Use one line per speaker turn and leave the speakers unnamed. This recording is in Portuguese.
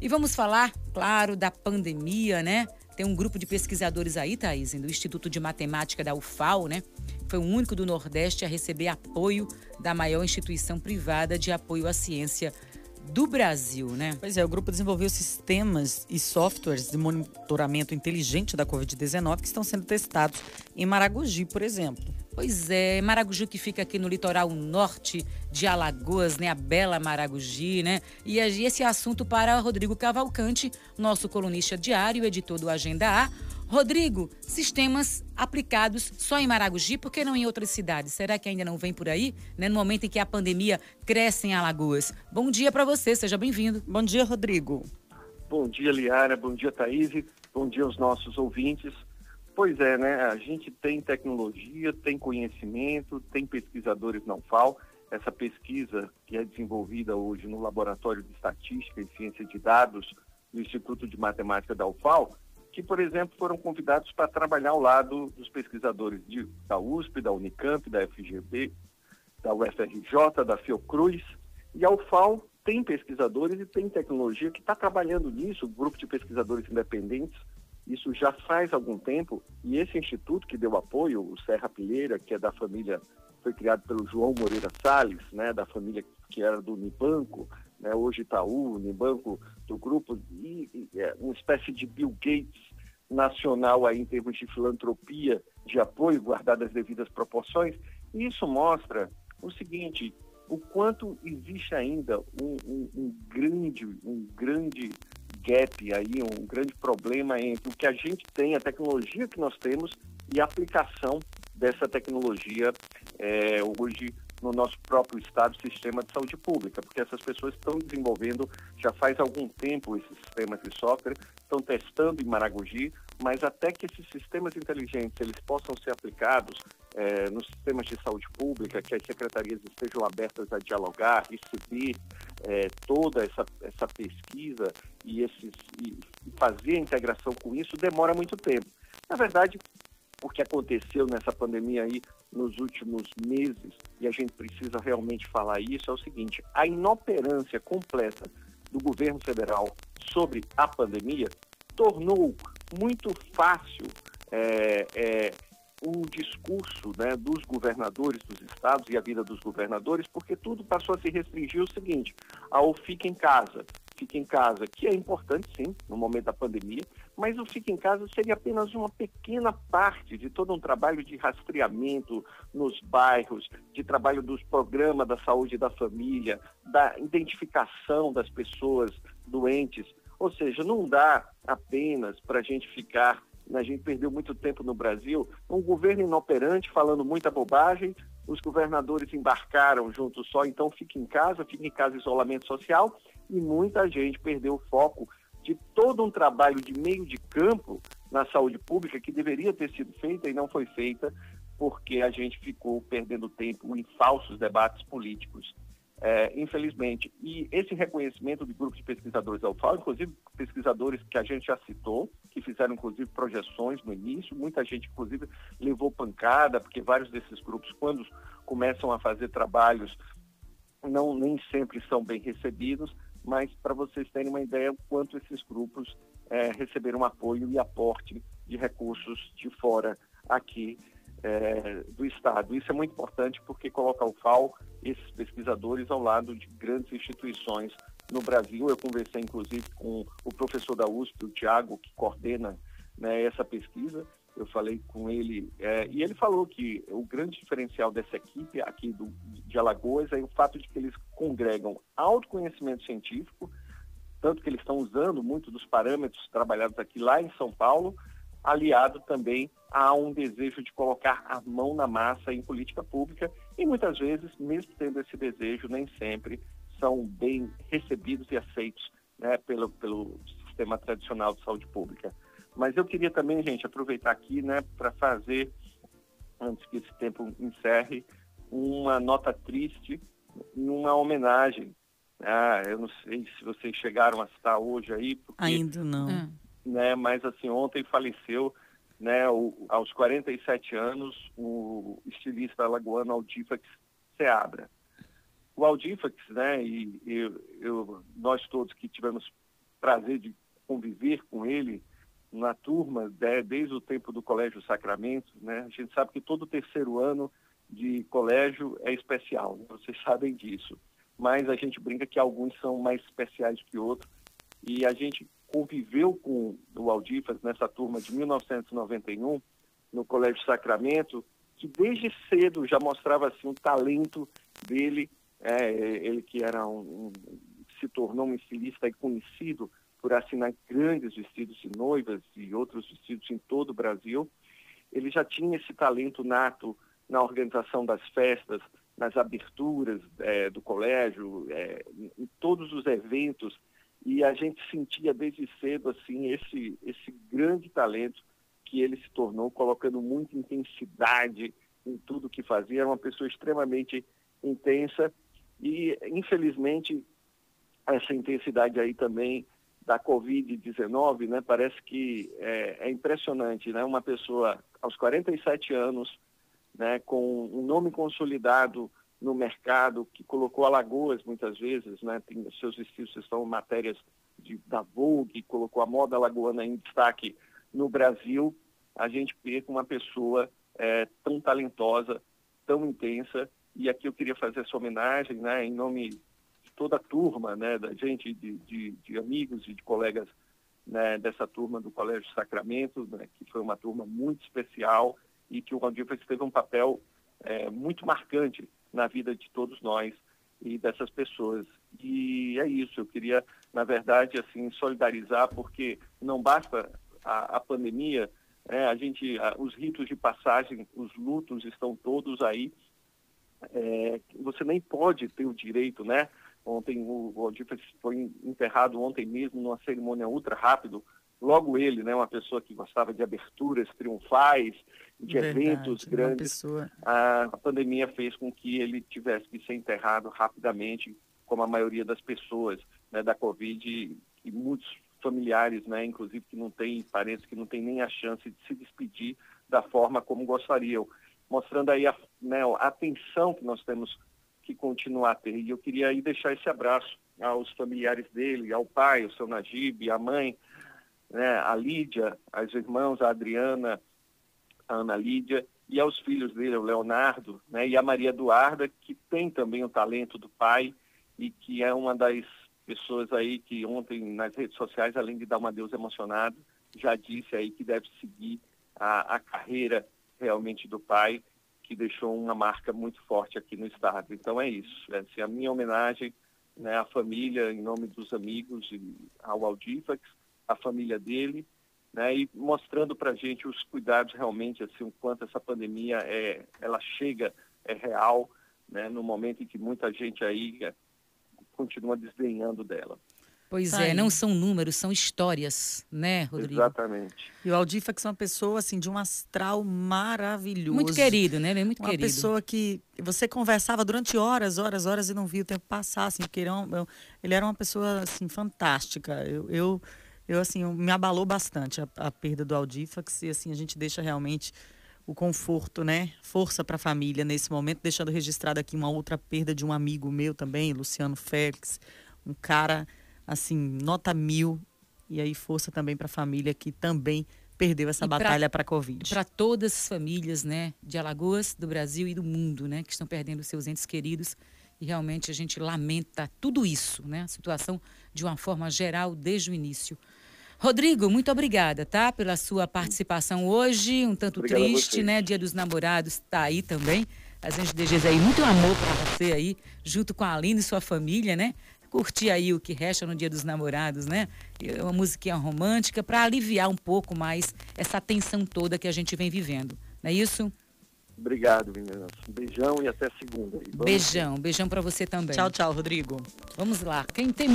E vamos falar, claro, da pandemia, né? Tem um grupo de pesquisadores aí, Thaís, do Instituto de Matemática da UFAL, né? Foi o único do Nordeste a receber apoio da maior instituição privada de apoio à ciência do Brasil, né?
Pois é, o grupo desenvolveu sistemas e softwares de monitoramento inteligente da Covid-19 que estão sendo testados em Maragogi, por exemplo.
Pois é, Maragogi que fica aqui no litoral norte de Alagoas, né? A bela Maragogi, né? E esse assunto para Rodrigo Cavalcante, nosso colunista diário, editor do Agenda A. Rodrigo, sistemas aplicados só em Maragogi, por que não em outras cidades? Será que ainda não vem por aí? Né? No momento em que a pandemia cresce em Alagoas. Bom dia para você, seja bem-vindo.
Bom dia, Rodrigo.
Bom dia, Liara. Bom dia, Thaís. Bom dia aos nossos ouvintes. Pois é, né? A gente tem tecnologia, tem conhecimento, tem pesquisadores não FAO. Essa pesquisa que é desenvolvida hoje no Laboratório de Estatística e Ciência de Dados do Instituto de Matemática da UFAL, que, por exemplo, foram convidados para trabalhar ao lado dos pesquisadores de, da USP, da Unicamp, da FGB, da UFRJ, da Fiocruz. E a UFAL tem pesquisadores e tem tecnologia que está trabalhando nisso, grupo de pesquisadores independentes, isso já faz algum tempo, e esse instituto que deu apoio, o Serra Pilheira, que é da família, foi criado pelo João Moreira Salles, né, da família que era do Unibanco, né, hoje Itaú, Unibanco, do grupo, e, e é uma espécie de Bill Gates nacional aí em termos de filantropia, de apoio, guardado as devidas proporções. E isso mostra o seguinte, o quanto existe ainda um, um, um grande, um grande gap aí, um grande problema entre o que a gente tem, a tecnologia que nós temos e a aplicação dessa tecnologia é, hoje no nosso próprio Estado sistema de saúde pública, porque essas pessoas estão desenvolvendo já faz algum tempo esses sistemas de software, estão testando em Maragogi, mas até que esses sistemas inteligentes eles possam ser aplicados é, nos sistemas de saúde pública, que as secretarias estejam abertas a dialogar, receber é, toda essa, essa pesquisa e, esses, e fazer a integração com isso, demora muito tempo. Na verdade, o que aconteceu nessa pandemia aí nos últimos meses, e a gente precisa realmente falar isso, é o seguinte: a inoperância completa do governo federal sobre a pandemia tornou muito fácil é, é, o discurso né, dos governadores dos estados e a vida dos governadores, porque tudo passou a se restringir o seguinte, ao fica em casa, fica em casa, que é importante sim, no momento da pandemia, mas o fica em casa seria apenas uma pequena parte de todo um trabalho de rastreamento nos bairros, de trabalho dos programas da saúde da família, da identificação das pessoas doentes. Ou seja, não dá apenas para a gente ficar a gente perdeu muito tempo no Brasil, um governo inoperante falando muita bobagem, os governadores embarcaram juntos só, então fique em casa, fique em casa isolamento social, e muita gente perdeu o foco todo um trabalho de meio de campo na saúde pública que deveria ter sido feita e não foi feita porque a gente ficou perdendo tempo em falsos debates políticos, é, infelizmente. E esse reconhecimento de grupos de pesquisadores da UFAL, inclusive pesquisadores que a gente já citou, que fizeram inclusive projeções no início, muita gente inclusive levou pancada, porque vários desses grupos, quando começam a fazer trabalhos, não nem sempre são bem recebidos, mas para vocês terem uma ideia o quanto esses grupos é, receberam apoio e aporte de recursos de fora aqui é, do Estado. Isso é muito importante porque coloca o FAO, esses pesquisadores, ao lado de grandes instituições no Brasil. Eu conversei, inclusive, com o professor da USP, o Tiago, que coordena né, essa pesquisa, eu falei com ele, é, e ele falou que o grande diferencial dessa equipe aqui do, de Alagoas é o fato de que eles congregam autoconhecimento científico, tanto que eles estão usando muito dos parâmetros trabalhados aqui lá em São Paulo, aliado também a um desejo de colocar a mão na massa em política pública, e muitas vezes, mesmo tendo esse desejo, nem sempre são bem recebidos e aceitos né, pelo, pelo sistema tradicional de saúde pública. Mas eu queria também, gente, aproveitar aqui, né, para fazer, antes que esse tempo encerre, uma nota triste e uma homenagem. Ah, eu não sei se vocês chegaram a estar hoje aí. Porque,
Ainda não. É.
Né, mas assim, ontem faleceu, né, o, aos 47 anos, o estilista alagoano Aldifax Seabra. O Aldifax, né, e eu, eu, nós todos que tivemos prazer de conviver com ele na turma né, desde o tempo do Colégio Sacramento. Né? A gente sabe que todo terceiro ano de colégio é especial, né? vocês sabem disso. Mas a gente brinca que alguns são mais especiais que outros. E a gente conviveu com o Aldifas nessa turma de 1991, no Colégio Sacramento, que desde cedo já mostrava assim, um talento dele, é, ele que era um, um, se tornou um estilista conhecido por assinar grandes vestidos de noivas e outros vestidos em todo o Brasil. Ele já tinha esse talento nato na organização das festas, nas aberturas é, do colégio, é, em todos os eventos, e a gente sentia desde cedo assim esse, esse grande talento que ele se tornou, colocando muita intensidade em tudo que fazia. Era uma pessoa extremamente intensa e, infelizmente, essa intensidade aí também da Covid-19, né, parece que é, é, impressionante, né? Uma pessoa aos 47 anos, né, com um nome consolidado no mercado, que colocou Alagoas muitas vezes, né, tem, seus vestidos estão matérias de, da Vogue, colocou a moda alagoana em destaque no Brasil, a gente perca uma pessoa é, tão talentosa, tão intensa, e aqui eu queria fazer essa homenagem, né, em nome toda a turma, né, da gente, de, de, de amigos e de colegas né, dessa turma do Colégio Sacramento, né, que foi uma turma muito especial e que o Aldifas teve um papel é, muito marcante na vida de todos nós e dessas pessoas. E é isso, eu queria, na verdade, assim, solidarizar, porque não basta a, a pandemia, né, a gente, a, os ritos de passagem, os lutos estão todos aí, é, você nem pode ter o direito, né, Ontem o Odifas foi enterrado ontem mesmo numa cerimônia ultra rápido. Logo ele, né, uma pessoa que gostava de aberturas triunfais, de Verdade, eventos grandes. A, a pandemia fez com que ele tivesse que ser enterrado rapidamente, como a maioria das pessoas né, da Covid e, e muitos familiares, né, inclusive que não têm parentes que não têm nem a chance de se despedir da forma como gostariam, mostrando aí a, né, a atenção que nós temos que continuar a ter. E eu queria aí deixar esse abraço aos familiares dele, ao pai, o seu Najib, a mãe, né, a Lídia, as irmãs, a Adriana, a Ana Lídia, e aos filhos dele, o Leonardo, né, e a Maria Eduarda, que tem também o talento do pai e que é uma das pessoas aí que ontem nas redes sociais, além de dar um adeus emocionado, já disse aí que deve seguir a, a carreira realmente do pai que deixou uma marca muito forte aqui no estado. Então é isso. É a minha homenagem né, à família, em nome dos amigos, e ao Aldifax, a família dele, né, e mostrando para a gente os cuidados realmente, assim, o quanto essa pandemia é, ela chega, é real, né, no momento em que muita gente aí é, continua desdenhando dela.
Pois tá é, aí. não são números, são histórias, né, Rodrigo?
Exatamente.
E o Aldifax é uma pessoa, assim, de um astral maravilhoso.
Muito querido, né? Ele é muito
uma
querido.
Uma pessoa que você conversava durante horas, horas, horas e não via o tempo passar, assim, porque ele, é um, ele era uma pessoa, assim, fantástica. Eu, eu, eu assim, me abalou bastante a, a perda do Aldifax e, assim, a gente deixa realmente o conforto, né? Força para a família nesse momento, deixando registrado aqui uma outra perda de um amigo meu também, Luciano Félix, um cara assim, nota mil. E aí, força também para a família que também perdeu essa e batalha para a Covid.
Para todas as famílias, né, de Alagoas, do Brasil e do mundo, né, que estão perdendo seus entes queridos. E realmente a gente lamenta tudo isso, né, a situação de uma forma geral desde o início. Rodrigo, muito obrigada, tá, pela sua participação hoje, um tanto Obrigado triste, né, Dia dos Namorados está aí também. A gente deseja aí muito amor para você aí, junto com a Aline e sua família, né? Curtir aí o que resta no Dia dos Namorados, né? Uma musiquinha romântica para aliviar um pouco mais essa tensão toda que a gente vem vivendo. Não é isso?
Obrigado, meninas. Beijão e até segunda.
Beijão, beijão para você também.
Tchau, tchau, Rodrigo.
Vamos lá. Quem tem